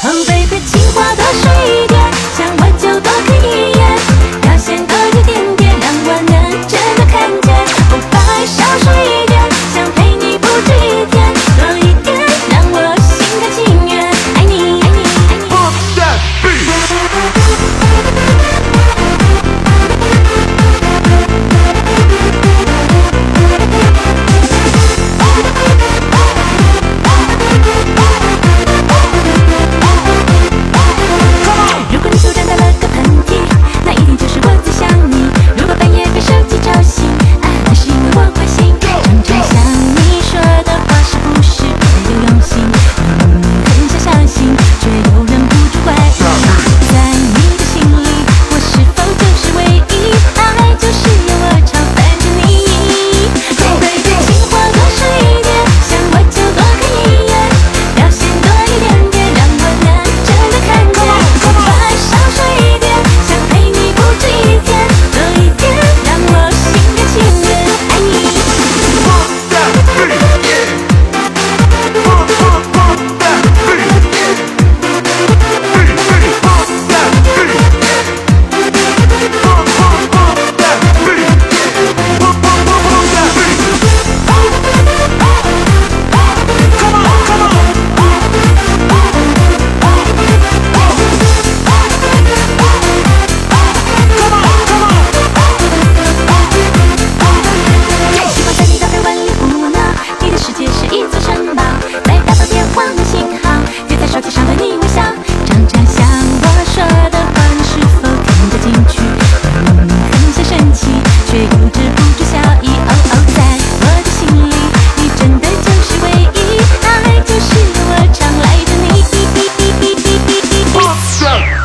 Hooray!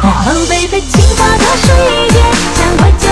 Oh baby，情话多瞬间，将我。